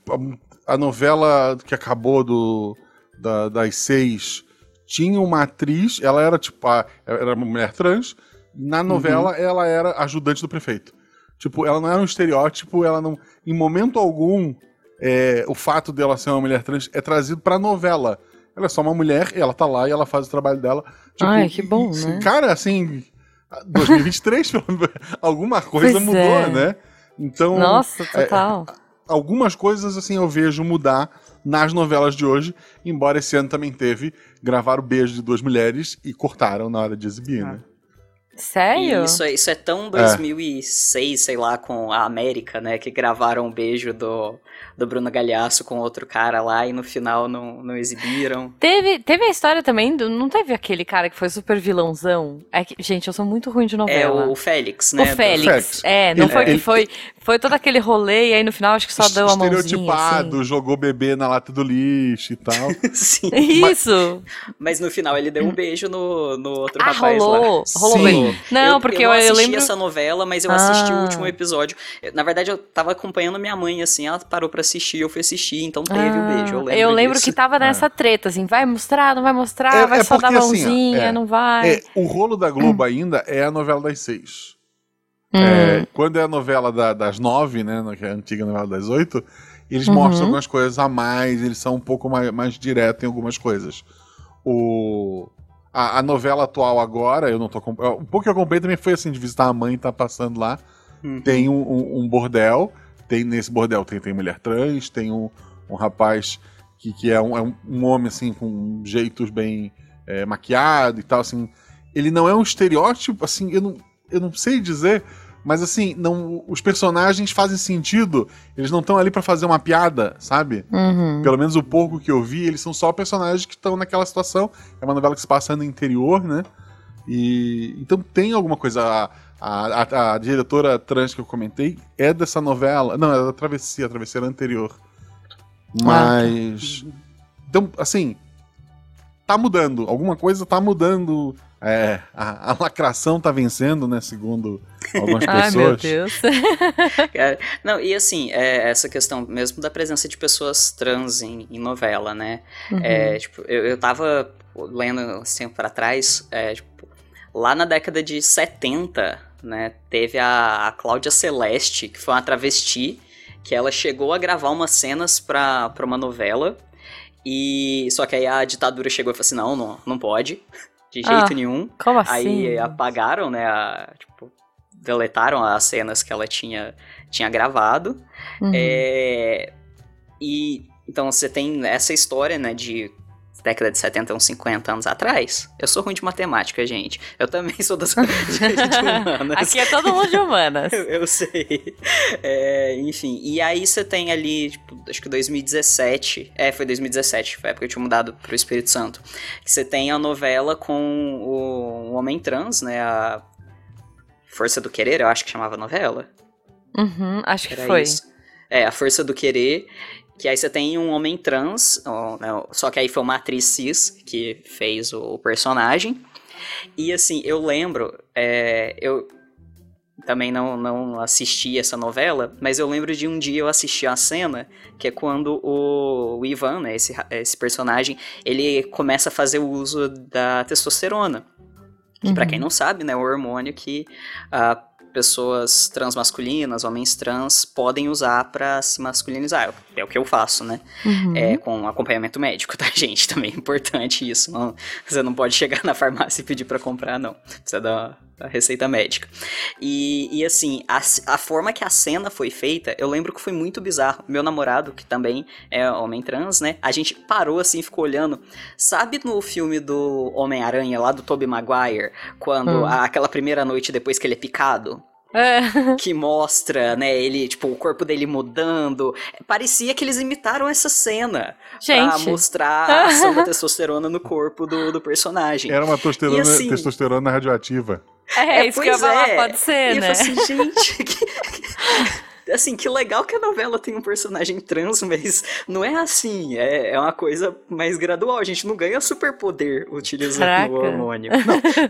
a novela que acabou do, da, das seis tinha uma atriz, ela era tipo, a, era uma mulher trans, na novela uhum. ela era ajudante do prefeito. Tipo, ela não era um estereótipo, ela não. Em momento algum, é, o fato dela ser uma mulher trans é trazido pra novela. Ela é só uma mulher, ela tá lá e ela faz o trabalho dela. Tipo, Ai, que bom, e, né? Cara, assim, 2023, <laughs> alguma coisa pois mudou, é. né? Então. Nossa, é, total. É, algumas coisas, assim, eu vejo mudar nas novelas de hoje, embora esse ano também teve gravar o beijo de duas mulheres e cortaram na hora de exibir, ah. né? Sério? E isso, é, isso é tão 2006, é. sei lá, com a América, né? Que gravaram um beijo do, do Bruno Galhaço com outro cara lá e no final não, não exibiram. Teve, teve a história também, do, não teve aquele cara que foi super vilãozão? É que, gente, eu sou muito ruim de novela. É o Félix, né? O Félix, Félix. é, não ele, foi que foi, foi todo aquele rolê e aí no final acho que só deu a mãozinha. Estereotipado, assim. jogou bebê na lata do lixo e tal. <laughs> Sim. Isso. Mas, mas, no final ele deu um beijo no, no outro ah, rapaz rolou, lá. Rolou, rolou. Não, eu, porque eu, eu, eu lembro... essa novela, mas eu ah. assisti o último episódio. Na verdade, eu tava acompanhando minha mãe, assim, ela parou pra assistir, eu fui assistir, então teve o ah. beijo. Eu lembro, eu lembro disso. que tava nessa é. treta, assim, vai mostrar, não vai mostrar, é, vai é só dar assim, mãozinha, assim, é, não vai. É, o rolo da Globo hum. ainda é a novela das seis. Hum. É, quando é a novela da, das nove, né? Que é a antiga novela das oito, eles uhum. mostram algumas coisas a mais, eles são um pouco mais, mais diretos em algumas coisas. O, a, a novela atual agora, eu não tô. Um pouco que eu acompanhei também foi assim, de visitar a mãe tá passando lá. Uhum. Tem um, um, um, bordel. Tem, nesse bordel tem, tem mulher trans, tem um, um rapaz que, que é, um, é um homem assim, com jeitos bem é, maquiado e tal, assim. Ele não é um estereótipo, assim, eu não, eu não sei dizer, mas assim, não, os personagens fazem sentido. Eles não estão ali para fazer uma piada, sabe? Uhum. Pelo menos o pouco que eu vi, eles são só personagens que estão naquela situação. É uma novela que se passa no interior, né? E então tem alguma coisa. A, a, a, diretora trans que eu comentei é dessa novela. Não, é da Travessia, a Travessia anterior. Mas. Ah. Então, assim. Tá mudando. Alguma coisa tá mudando é, a, a, lacração tá vencendo, né? Segundo algumas pessoas. <laughs> Ai, meu Deus. Cara, <laughs> não, e assim, é, essa questão mesmo da presença de pessoas trans em, em novela, né? Uhum. É, tipo, eu, eu tava lendo esse tempo pra trás, é, tipo, lá na década de 70, né? Teve a, a Cláudia Celeste, que foi uma travesti, que ela chegou a gravar umas cenas pra, pra uma novela. E só que aí a ditadura chegou e falou assim: não, não, não pode de jeito ah, nenhum. Como assim? Aí apagaram, né, a, tipo, deletaram as cenas que ela tinha, tinha gravado. Uhum. É, e então você tem essa história, né, de década de 70, uns 50 anos atrás. Eu sou ruim de matemática, gente. Eu também sou das de humanas. <laughs> <laughs> Aqui é todo mundo de humanas. eu, <laughs> eu sei. É, enfim, e aí você tem ali, tipo, acho que 2017. É, foi 2017, foi a época que eu tinha mudado pro Espírito Santo. Que você tem a novela com o, o homem trans, né? A Força do Querer, eu acho que chamava a novela. Uhum, acho que Era foi. isso. É, a Força do Querer. Que aí você tem um homem trans, né, só que aí foi uma atriz cis que fez o, personagem. E assim, eu lembro, é, eu também não, não assisti essa novela, mas eu lembro de um dia eu assistir a cena, que é quando o, o Ivan, né, esse, esse personagem, ele começa a fazer o uso da testosterona. Que pra Uhum. quem não sabe, né, é o hormônio que ah, pessoas transmasculinas, homens trans, podem usar pra se masculinizar. É o que eu faço, né? Uhum. É, com acompanhamento médico, tá, <laughs> gente? Também é importante isso. Não- você não pode chegar na farmácia e pedir pra comprar, não. Precisa da, da receita médica. E, e assim, a, a forma que a cena foi feita, eu lembro que foi muito bizarro. Meu namorado, que também é homem trans, né? A gente parou assim, ficou olhando. Sabe no filme do Homem-Aranha, lá do Tobey Maguire, quando Hum. a- aquela primeira noite depois que ele é picado? É. <laughs> que mostra, né, ele, tipo, o corpo dele mudando. Parecia que eles imitaram essa cena pra Gente. mostrar a ação da <laughs> testosterona no corpo do, do personagem. Era uma testosterona, E assim- testosterona radioativa. É, isso que eu falar, é. pode E ser, eu né? falei assim, gente, <laughs> que... Assim, que legal que a novela tem um personagem trans, mas não é assim. É, é uma coisa mais gradual. A gente não ganha superpoder utilizando Caraca. o hormônio.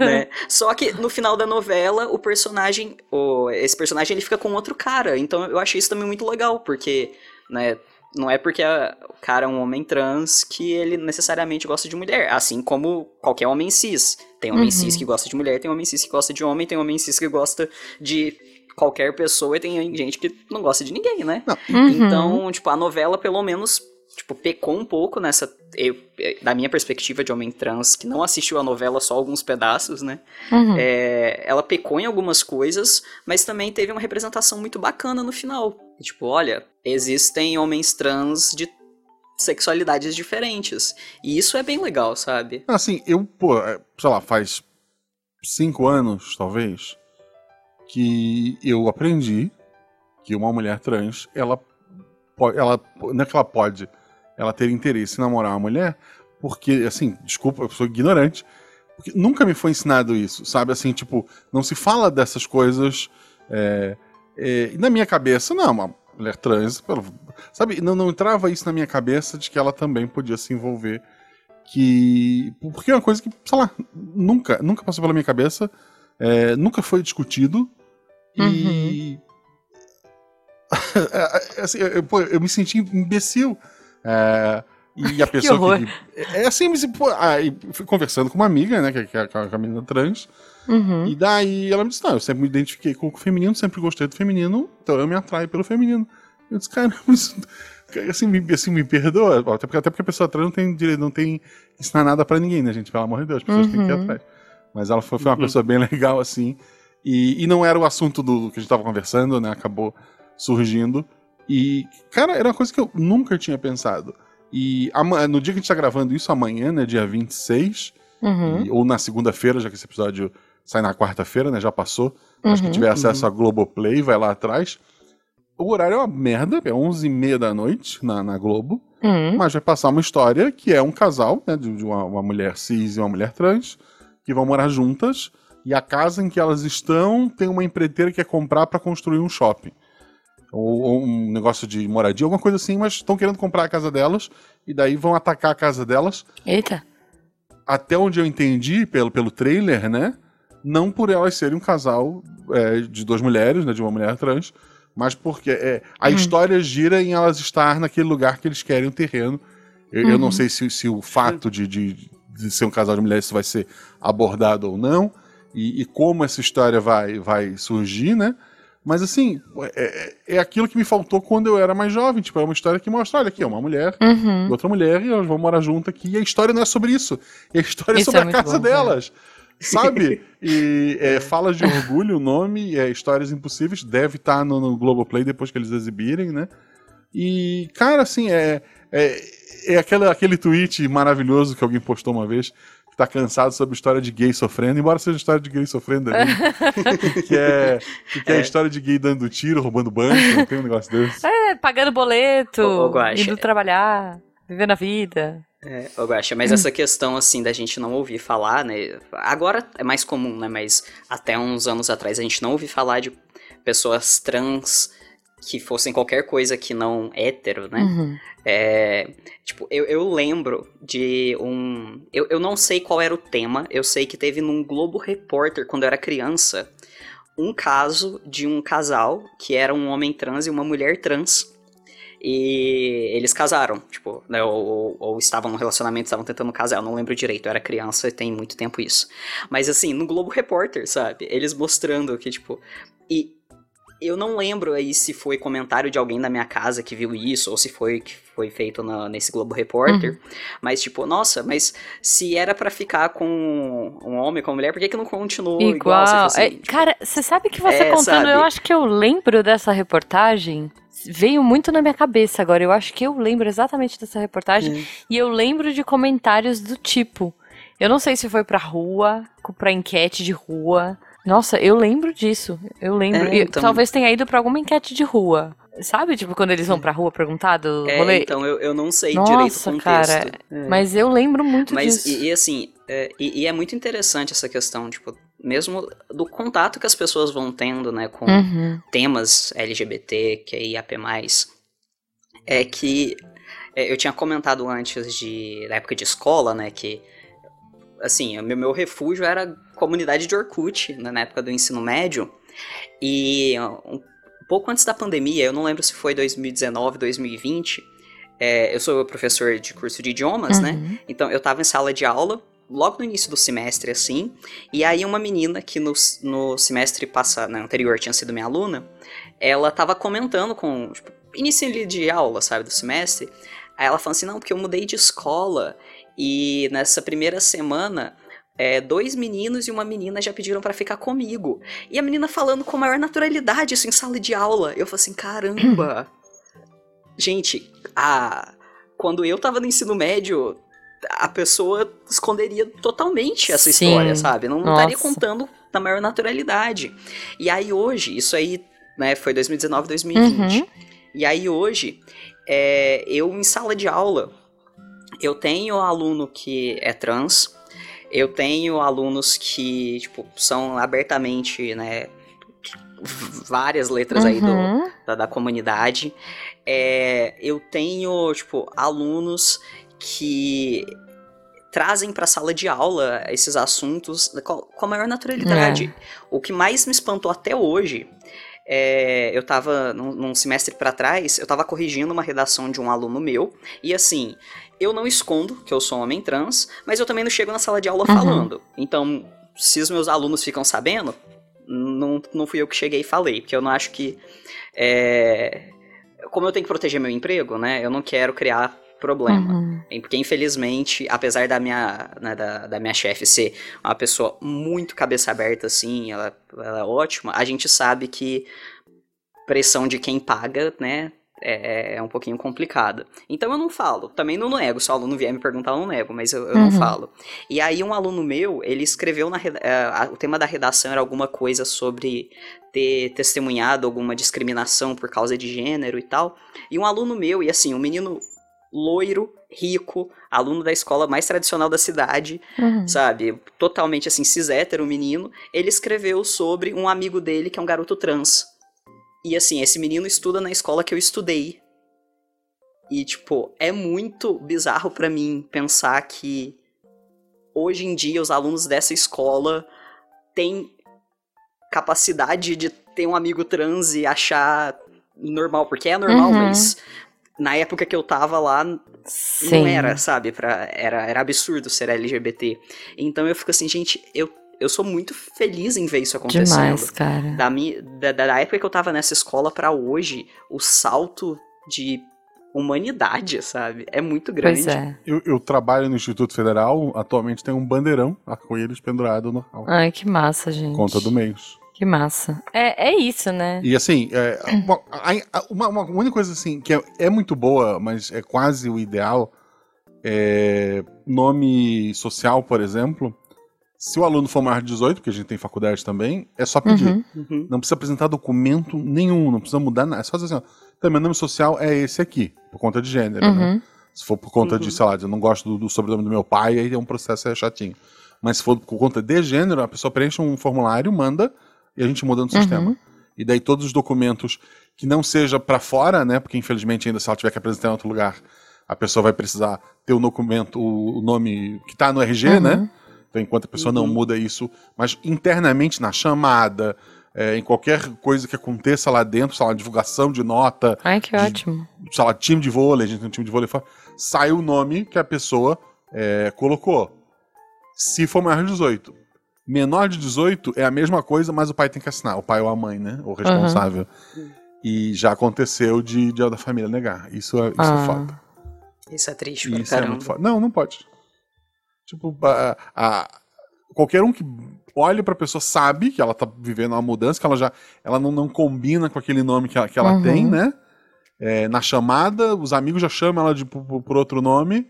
né? Só que no final da novela, o personagem. O, esse personagem ele fica com outro cara. Então eu achei isso também muito legal, porque, né? Não é porque a- o cara é um homem trans que ele necessariamente gosta de mulher. Assim como qualquer homem cis. Tem homem Uhum. cis que gosta de mulher, tem homem cis que gosta de homem, tem homem cis que gosta de qualquer pessoa e tem gente que não gosta de ninguém, né? Uhum. Então, tipo, a novela pelo menos, tipo, pecou um pouco nessa. Eu, eh, da minha perspectiva de homem trans, que não assistiu a novela só alguns pedaços, né? Uhum. É, ela pecou em algumas coisas, mas também teve uma representação muito bacana no final. Tipo, olha, existem homens trans de sexualidades diferentes. E isso é bem legal, sabe? Assim, eu, pô, é, sei lá, faz cinco anos, talvez, que eu aprendi que uma mulher trans, ela ela, não é que ela pode, ela ter interesse em namorar uma mulher, porque, assim, desculpa, eu sou ignorante, porque nunca me foi ensinado isso, sabe? Assim, tipo, não se fala dessas coisas, é, é, na minha cabeça, não, uma mulher trans, pelo- sabe? Não, não entrava isso na minha cabeça de que ela também podia se envolver que porque é uma coisa que sei lá nunca nunca passou pela minha cabeça é, nunca foi discutido e <laughs> assim, eu, eu- eu me senti imbecil é, e a <laughs> pessoa horror. que, é assim mas, pô, aí fui conversando com uma amiga né que, que é a, que é a menina trans Uhum. e daí ela me disse não eu sempre me identifiquei com o feminino sempre gostei do feminino então eu me atraio pelo feminino eu disse cara <laughs> isso, assim, me, assim me perdoa até porque, até porque a pessoa trans não tem direito não tem que ensinar nada pra ninguém né gente pelo amor de Deus as pessoas têm que ir Uhum. atrás mas ela foi, foi uma pessoa bem <laughs> legal assim e, e não era o assunto do que a gente tava conversando né acabou surgindo e cara era uma coisa que eu nunca tinha pensado e no dia que a gente tá gravando isso amanhã né dia 26 Uhum. e- ou na segunda-feira, já que esse episódio sai na quarta-feira, né? Já passou. Acho que Uhum. tiver acesso a Globoplay, vai lá atrás. O horário é uma merda, é 11h30 da noite na, na Globo, Uhum. mas vai passar uma história que é um casal, né? De, de uma, uma mulher cis e uma mulher trans, que vão morar juntas, e a casa em que elas estão tem uma empreiteira que quer comprar para construir um shopping. Ou, ou um negócio de moradia, alguma coisa assim, mas estão querendo comprar a casa delas, e daí vão atacar a casa delas Eita. até onde eu entendi pelo, pelo trailer, né? Não por elas serem um casal é, de duas mulheres, né? De uma mulher trans, mas porque é, a Hum. história gira em elas estar naquele lugar que eles querem um terreno. Eu, eu não Uhum. sei se, se o fato de, de, de ser um casal de mulheres vai ser abordado ou não, e, e como essa história vai, vai surgir, né? Mas assim, é, é- é aquilo que me faltou quando eu era mais jovem. Tipo, é uma história que mostra, olha aqui, é uma mulher Uhum. e outra mulher e elas vão morar junto aqui. E a história não é sobre isso. E a história é Isso sobre é a casa bom, delas. Sabe? <laughs> E é, Falas de Orgulho, o nome, é Histórias Impossíveis, deve estar tá no, no Globoplay depois que eles exibirem, né? E, cara, assim, é, é, é aquele, aquele tweet maravilhoso que alguém postou uma vez, tá cansado sobre história de gay sofrendo, embora seja história de gay sofrendo ali, <laughs> que é, que é, a história de gay dando tiro, roubando banco, não tem um negócio desse. É, pagando boleto, Ô, ô, Guaxa, indo trabalhar, vivendo a vida. É, ô Guaxa, mas essa questão, assim, da gente não ouvir falar, né? Agora é mais comum, né? Mas até uns anos atrás a gente não ouvir falar de pessoas trans que fossem qualquer coisa que não hétero, né? Uhum. É, tipo, eu, eu lembro de um. Eu, eu não sei qual era o tema, eu sei que teve num Globo Repórter, quando eu era criança, um caso de um casal que era um homem trans e uma mulher trans. E eles casaram, tipo, né, ou, ou estavam num relacionamento, estavam tentando casar, eu não lembro direito, eu era criança e tem muito tempo isso. Mas assim, no Globo Repórter, sabe? Eles mostrando que, tipo. E eu não lembro aí se foi comentário de alguém da minha casa que viu isso, ou se foi que foi feito na, nesse Globo Repórter. Uhum. Mas, tipo, nossa, mas se era para ficar com um homem, com uma mulher, por que, que não continuou igual? Igual. Você fala assim, É, tipo, cara, você sabe que você É, contando, sabe? eu acho que eu lembro dessa reportagem. Veio muito na minha cabeça agora. Eu acho que eu lembro exatamente dessa reportagem. Hum. E eu lembro de comentários do tipo. Eu não sei se foi pra rua, pra enquete de rua. Nossa, eu lembro disso. Eu lembro. É, E então- Talvez tenha ido pra alguma enquete de rua. Sabe? Tipo, quando eles vão pra rua perguntar do é, rolê. então eu, eu não sei Nossa, direito o contexto. cara, É. Mas eu lembro muito Mas, disso. e, e assim, é, e, e é muito interessante essa questão, tipo, mesmo do contato que as pessoas vão tendo, né, com Uhum. temas LGBT, que é é que é, eu tinha comentado antes de, da época de escola, né, que, assim, o meu, meu refúgio era comunidade de Orkut, né, na época do ensino médio, e um pouco antes da pandemia, eu não lembro se foi 2019, 2020, é, eu sou professor de curso de idiomas, né, Uhum. então eu tava em sala de aula, logo no início do semestre, assim, e aí uma menina que no, no semestre passado, né, anterior tinha sido minha aluna, ela tava comentando com, tipo, início de aula, sabe, do semestre, aí ela falou assim, não, porque eu mudei de escola, e nessa primeira semana... é, dois meninos e uma menina já pediram pra ficar comigo. E a menina falando com maior naturalidade isso em sala de aula. Eu falei assim, caramba. <clears throat> Gente, a... quando eu tava no ensino médio, a pessoa esconderia totalmente essa Sim. história, sabe? Não, não estaria contando na maior naturalidade. E aí hoje, isso aí, né, foi 2019, 2020. Uhum. E aí hoje, é, eu em sala de aula, eu tenho aluno que é trans, eu tenho alunos que, tipo, são abertamente, né, várias letras aí do, Uhum. da, da comunidade. É, eu tenho, tipo, alunos que trazem para a sala de aula esses assuntos com com a maior naturalidade. O que mais me espantou até hoje é, eu tava num, num semestre para trás, eu tava corrigindo uma redação de um aluno meu, e assim, eu não escondo que eu sou um homem trans, mas eu também não chego na sala de aula Uhum. falando. Então, se os meus alunos ficam sabendo, não, não fui eu que cheguei e falei, porque eu não acho que. é, como eu tenho que proteger meu emprego, né? Eu não quero criar problema. Uhum. Porque, infelizmente, apesar da minha, né, da, da minha chefe ser uma pessoa muito cabeça aberta, assim, ela, ela é ótima, a gente sabe que pressão de quem paga, né, é, é um pouquinho complicada. Então eu não falo, também não nego, se o aluno vier me perguntar, eu não nego, mas eu, eu não Uhum. falo. E aí um aluno meu, ele escreveu na a- o tema da redação era alguma coisa sobre ter testemunhado alguma discriminação por causa de gênero e tal. E um aluno meu, e assim, um menino loiro, rico, aluno da escola mais tradicional da cidade, Uhum. sabe? Totalmente assim, cis hétero menino. Ele escreveu sobre um amigo dele que é um garoto trans. E assim, esse menino estuda na escola que eu estudei. E, tipo, é muito bizarro pra mim pensar que hoje em dia os alunos dessa escola têm capacidade de ter um amigo trans e achar normal, porque é normal, Uhum. mas na época que eu tava lá, Sim. não era, sabe? Pra, era, era absurdo ser LGBT. Então eu fico assim, gente, eu, eu sou muito feliz em ver isso acontecendo. Demais, cara. Da, mi- da, da época que eu tava nessa escola pra hoje, o salto de humanidade, sabe? É muito grande. Pois é. Eu, eu trabalho no Instituto Federal, atualmente tem um bandeirão arco-íris pendurado no hall. Ai, que massa, gente. Conta do mês. Que massa. É, é isso, né? E assim, é, uma, a- uma, uma única coisa assim que é, é muito boa, mas é quase o ideal, é nome social, por exemplo. Se o aluno for maior de 18, porque a gente tem faculdade também, é só pedir. Uhum. Uhum. Não precisa apresentar documento nenhum, não precisa mudar nada. É só dizer assim, ó, então, meu nome social é esse aqui, por conta de gênero, né? Uhum. Se for por conta de, Uhum. sei lá, de eu não gosto do, do sobrenome do meu pai, aí é um processo é chatinho. Mas se for por conta de gênero, a pessoa preenche um formulário, manda, e a gente muda no Uhum. sistema. E daí todos os documentos que não seja pra fora, né? Porque infelizmente ainda se ela tiver que apresentar em outro lugar, a pessoa vai precisar ter o documento, o, nome que tá no RG, Uhum. né? Então enquanto a pessoa não Uhum. muda isso, mas internamente na chamada, é, em qualquer coisa que aconteça lá dentro, sei lá, divulgação de nota, Ai, que De- ótimo. sei lá, time de vôlei, a gente tem um time de vôlei sai o nome que a pessoa é, colocou. Se for maior de 18. Menor de 18 é a mesma coisa, mas o pai tem que assinar, o pai ou a mãe, né? O responsável. E já aconteceu de, de da família negar. Isso é, isso Ah. é foda. Isso é triste pra Isso é muito foda. Não, não pode. Tipo, a, a- qualquer um que olhe pra pessoa sabe que ela tá vivendo uma mudança, que ela já ela não, não combina com aquele nome que ela, que ela Uhum. tem, né? É, na chamada, os amigos já chamam ela de, por- por outro nome,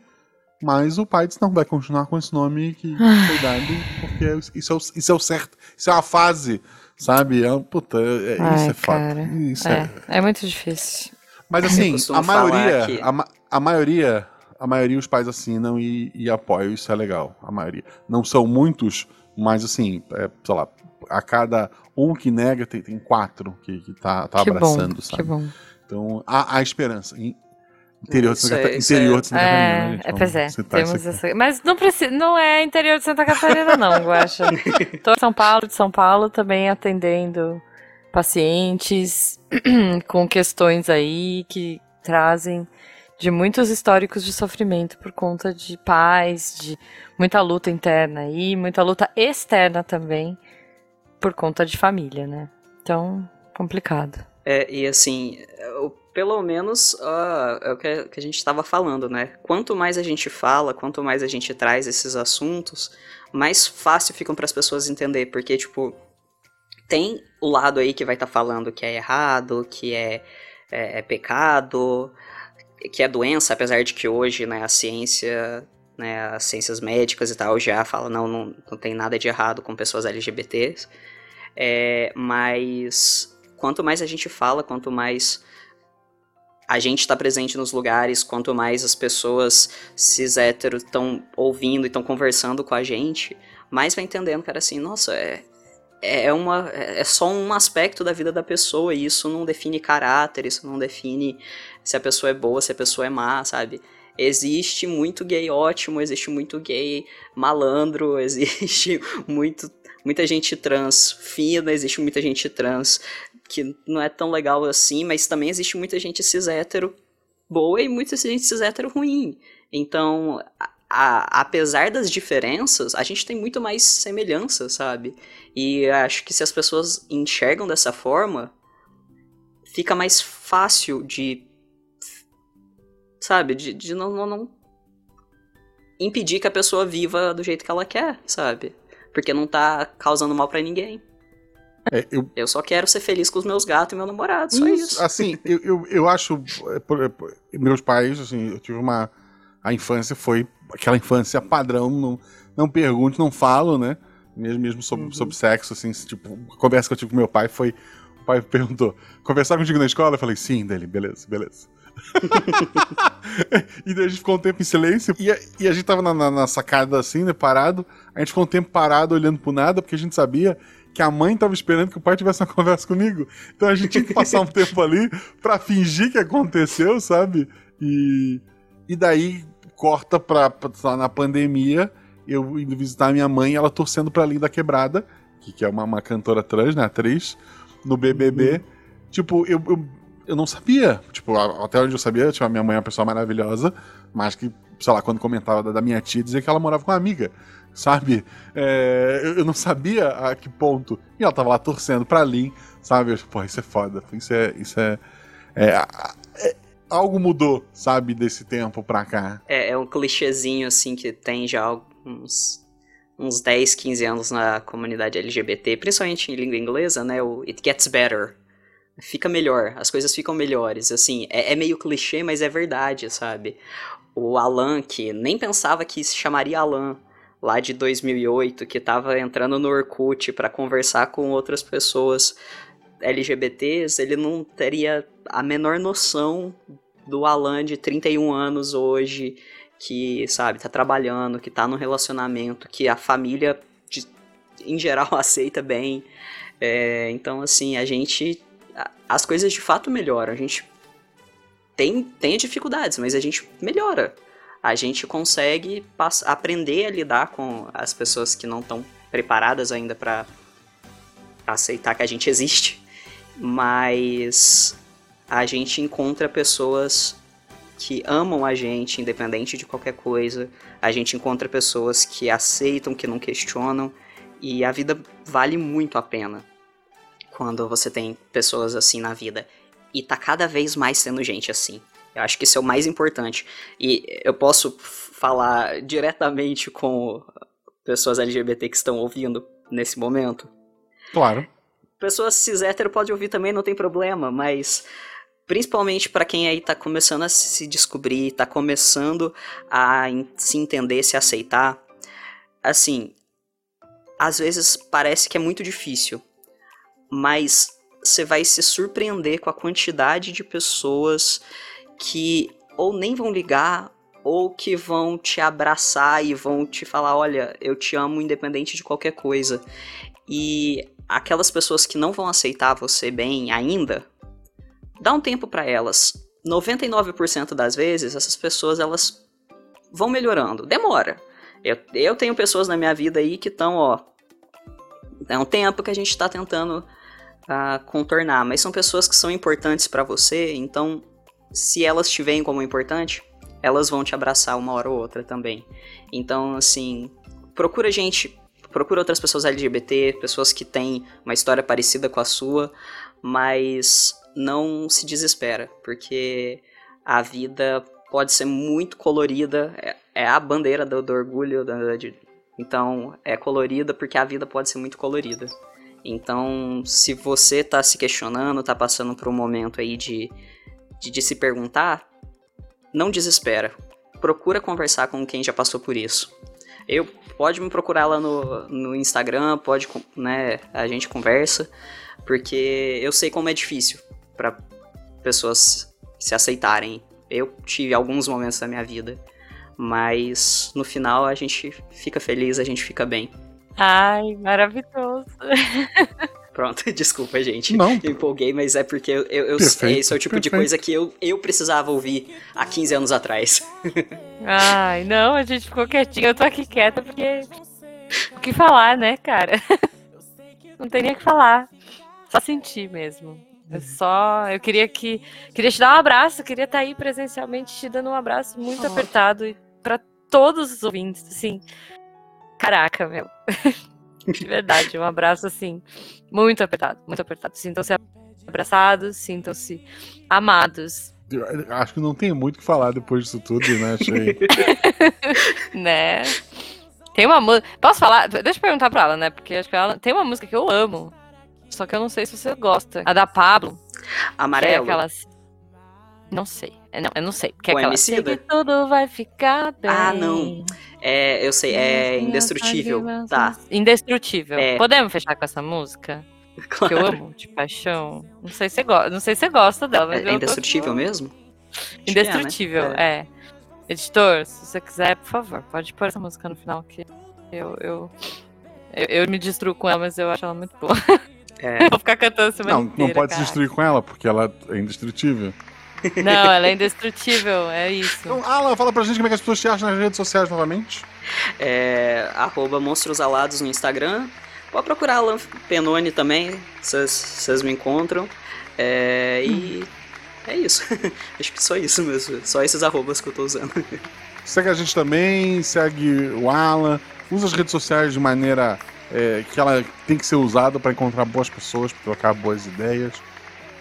mas o pai diz, não, vai continuar com esse nome que, foi dado, porque isso é, o, isso é o certo, isso é uma fase, sabe? É, puta, é- é- Ai, isso é cara. Isso é, É, é muito difícil. mas assim, a maioria, a, a maioria, a maioria os pais assinam e, e apoiam, isso é legal, a maioria. Não são muitos, mas assim, é, sei lá, a cada um que nega tem, tem quatro que, que tá, tá que abraçando, bom, sabe? que bom. Então, há, há esperança. Interior de Santa, é- Cata- isso interior é- de Santa Catarina, né, É, gente? é, Vamos pois é, temos essa... Mas não, precisa, não é interior de Santa Catarina, não, Guaxa. <laughs> Tô em São Paulo, de São Paulo, também atendendo pacientes <clears throat> com questões aí que trazem de muitos históricos de sofrimento por conta de pais, de muita luta interna aí, muita luta externa também por conta de família, né? Então, complicado. É, e assim, o- pelo menos ah, é o que, a gente estava falando, né? Quanto mais a gente fala, quanto mais a gente traz esses assuntos, mais fácil ficam para as pessoas entender, porque tipo tem o lado aí que vai estar falando que é errado, que é, é, é pecado, que é doença, apesar de que hoje, né, a ciência, né, as ciências médicas e tal já falam não, não, não tem nada de errado com pessoas LGBTs, é, mas quanto mais a gente fala, quanto mais a gente está presente nos lugares, quanto mais as pessoas cis héteros estão ouvindo e estão conversando com a gente, mais vai entendendo, cara, assim, nossa, é, é, uma, é só um aspecto da vida da pessoa e isso não define caráter, isso não define se a pessoa é boa, se a pessoa é má, sabe? Existe muito gay ótimo, existe muito gay malandro, <laughs> existe muito, muita gente trans fina, existe muita gente trans que não é tão legal assim, mas também existe muita gente cis hétero boa e muita gente cis hétero ruim. Então, a- a- apesar das diferenças, a gente tem muito mais semelhança, sabe? E acho que se as pessoas enxergam dessa forma, fica mais fácil de. Sabe? De, de não, não, não impedir que a pessoa viva do jeito que ela quer, sabe? Porque não tá causando mal pra ninguém. É, eu, Eu só quero ser feliz com os meus gatos e meu namorado, só isso. Assim, eu, eu, eu acho. é, é, meus pais, assim, eu tive uma. A infância foi aquela infância padrão, não, não pergunte, não falo, né? Mesmo, mesmo sobre, Uhum. sobre sexo, assim, tipo, a conversa que eu tive com meu pai foi. O pai perguntou: conversar contigo na escola? Eu falei, sim, dele, beleza, beleza. <laughs> e daí a gente ficou um tempo em silêncio. E a, e a gente tava na, na- na sacada assim, né, parado. A gente ficou um tempo parado olhando pro nada, porque a gente sabia que a mãe tava esperando que o pai tivesse uma <laughs> conversa comigo. Então a gente tinha que passar um tempo ali pra fingir que aconteceu, sabe? E, e daí corta pra, pra lá na pandemia, eu indo visitar a minha mãe, ela torcendo pra Linda Quebrada, que, que é uma, uma cantora trans, né, atriz, no BBB. Tipo, eu, eu, eu não sabia. Tipo, até onde eu sabia, tipo, a minha mãe é uma pessoa maravilhosa, mas que, sei lá, quando comentava da, da minha tia, dizia que ela morava com uma amiga, sabe? É, eu, não sabia a que ponto. E ela tava lá torcendo pra Lin, sabe? Eu, pô, isso é foda. Isso é. Isso é, é, é- algo mudou, sabe, desse tempo pra cá. É, é um clichêzinho, assim, que tem já uns, uns 10, 15 anos na comunidade LGBT, principalmente em língua inglesa, né? O It Gets Better. Fica melhor, as coisas ficam melhores. Assim, é, é meio clichê, mas é verdade, sabe? O Alan, que nem pensava que se chamaria Alan, lá de 2008, que tava entrando no Orkut para conversar com outras pessoas LGBTs, ele não teria a menor noção do Alan de 31 anos hoje, que, sabe, tá trabalhando, que tá no relacionamento, que a família, de, em geral, <laughs> aceita bem. É, então, assim, a gente. As coisas de fato melhoram. A gente tem, tem dificuldades, mas a gente melhora. A gente consegue aprender a lidar com as pessoas que não estão preparadas ainda para aceitar que a gente existe mas a gente encontra pessoas que amam a gente, independente de qualquer coisa. A gente encontra pessoas que aceitam, que não questionam. E a vida vale muito a pena quando você tem pessoas assim na vida. E tá cada vez mais sendo gente assim. Eu acho que isso é o mais importante. E eu posso falar diretamente com pessoas LGBT que estão ouvindo nesse momento. Claro pessoas cis hétero podem ouvir também, não tem problema, mas principalmente para quem aí tá começando a se descobrir, tá começando a se entender, se aceitar, assim, às vezes parece que é muito difícil, mas você vai se surpreender com a quantidade de pessoas que ou nem vão ligar ou que vão te abraçar e vão te falar, olha, eu te amo independente de qualquer coisa. E aquelas pessoas que não vão aceitar você bem ainda, dá um tempo para elas. 99% das vezes, essas pessoas elas vão melhorando. Demora. Eu, eu tenho pessoas na minha vida aí que estão, ó. É um tempo que a gente está tentando uh, contornar, mas são pessoas que são importantes para você, então se elas te veem como importante, elas vão te abraçar uma hora ou outra também. Então, assim, procura gente procura outras pessoas LGBT, pessoas que têm uma história parecida com a sua, mas não se desespera, porque a vida pode ser muito colorida, é, é a bandeira do, do orgulho, da, de, então é colorida porque a vida pode ser muito colorida. Então, se você está se questionando, está passando por um momento aí de, de, de se perguntar, não desespera. Procura conversar com quem já passou por isso. Eu pode me procurar lá no, no Instagram, pode, né, a gente conversa, porque eu sei como é difícil para pessoas se aceitarem. Eu tive alguns momentos da minha vida, mas no final a gente fica feliz, a gente fica bem. Ai, maravilhoso. <laughs> Pronto, <laughs> desculpa, gente. Não. Eu empolguei, mas é porque eu, eu, eu sei, esse é o tipo perfeito. de coisa que eu, eu precisava ouvir há 15 anos atrás. <laughs> Ai, não, a gente ficou quietinho. Eu tô aqui quieta porque. O que falar, né, cara? <laughs> Não tem nem o que falar. Só sentir mesmo. É só. Eu queria que. Queria te dar um abraço, queria estar aí presencialmente te dando um abraço muito oh. apertado e para todos os ouvintes, assim. Caraca, meu. De verdade, um abraço assim, muito apertado, muito apertado. Sintam-se abraçados, sintam-se amados. Acho que não tem muito o que falar depois disso tudo, né? Achei. <laughs> né? Tem uma música. Posso falar? Deixa eu perguntar pra ela, né? Porque acho que ela tem uma música que eu amo. Só que eu não sei se você gosta. A da Pablo. Amarelo. Que é aquelas. Não sei. É, não, eu não sei. Que é o aquela. Sei que tudo vai ficar bem. Ah, não. É, eu sei, é indestrutível. Tá. Indestrutível. É. Podemos fechar com essa música? Claro. <laughs> Que eu amo, de paixão. Não sei se você gosta, não sei se você gosta dela, mas é, é indestrutível mesmo? Indestrutível, é, né? é. Editor, se você quiser, por favor, pode pôr essa música no final que eu, eu, eu, eu me destruo com ela, mas eu acho ela muito boa. É. <laughs> Vou ficar cantando semana Não, inteira, não pode cara. se destruir com ela, porque ela é indestrutível. Não, ela é indestrutível, é isso. Então, Alan, fala pra gente como é que as pessoas te acham nas redes sociais novamente. É, arroba Monstros Alados no Instagram. Pode procurar Alan Penone também, vocês me encontram. É, e é isso. <laughs> Acho que só isso mesmo. Só esses arrobas que eu tô usando. Segue a gente também, segue o Alan. Usa as redes sociais de maneira é, que ela tem que ser usada para encontrar boas pessoas, para trocar boas ideias.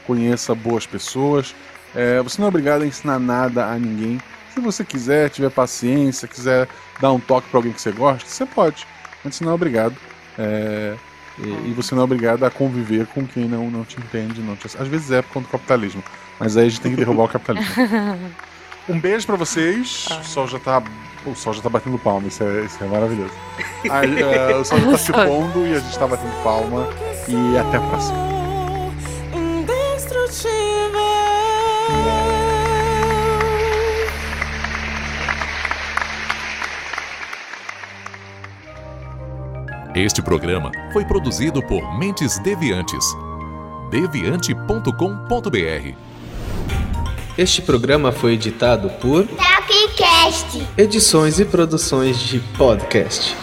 Conheça boas pessoas. É, você não é obrigado a ensinar nada a ninguém. Se você quiser, tiver paciência, quiser dar um toque para alguém que você gosta, você pode. Mas você não é obrigado. É, e, e, você não é obrigado a conviver com quem não, não te entende. Não te... Às vezes é por conta do capitalismo. Mas aí a gente tem que derrubar o capitalismo. <laughs> Um beijo para vocês. O sol já tá. O sol já tá batendo palma, isso é, isso é maravilhoso. <laughs> Aí, é, o sol já tá se pondo e a gente tá batendo palma. E até a próxima. Este programa foi produzido por Mentes Deviantes. deviante.com.br. Este programa foi editado por Tapcast. Edições e produções de podcast.